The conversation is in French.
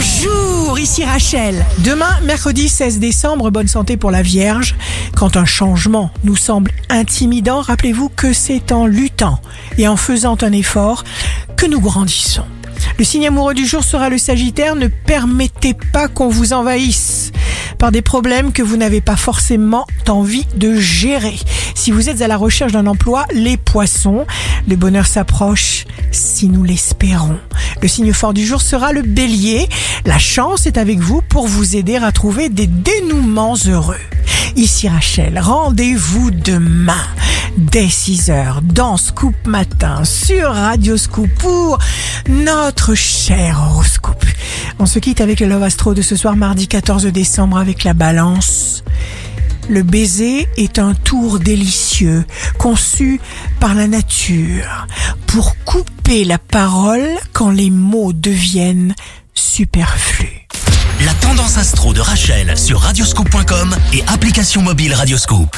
Bonjour, ici Rachel. Demain, mercredi 16 décembre, bonne santé pour la Vierge. Quand un changement nous semble intimidant, rappelez-vous que c'est en luttant et en faisant un effort que nous grandissons. Le signe amoureux du jour sera le Sagittaire. Ne permettez pas qu'on vous envahisse par des problèmes que vous n'avez pas forcément envie de gérer. Si vous êtes à la recherche d'un emploi, les poissons, le bonheur s'approche si nous l'espérons. Le signe fort du jour sera le bélier. La chance est avec vous pour vous aider à trouver des dénouements heureux. Ici Rachel, rendez-vous demain dès 6h dans Scoop Matin sur Radio Scoop pour notre cher horoscope. On se quitte avec le Love Astro de ce soir mardi 14 décembre avec la balance. Le baiser est un tour délicieux conçu par la nature pour couper la parole quand les mots deviennent superflus. La tendance astro de Rachel sur radioscope.com et application mobile Radioscope.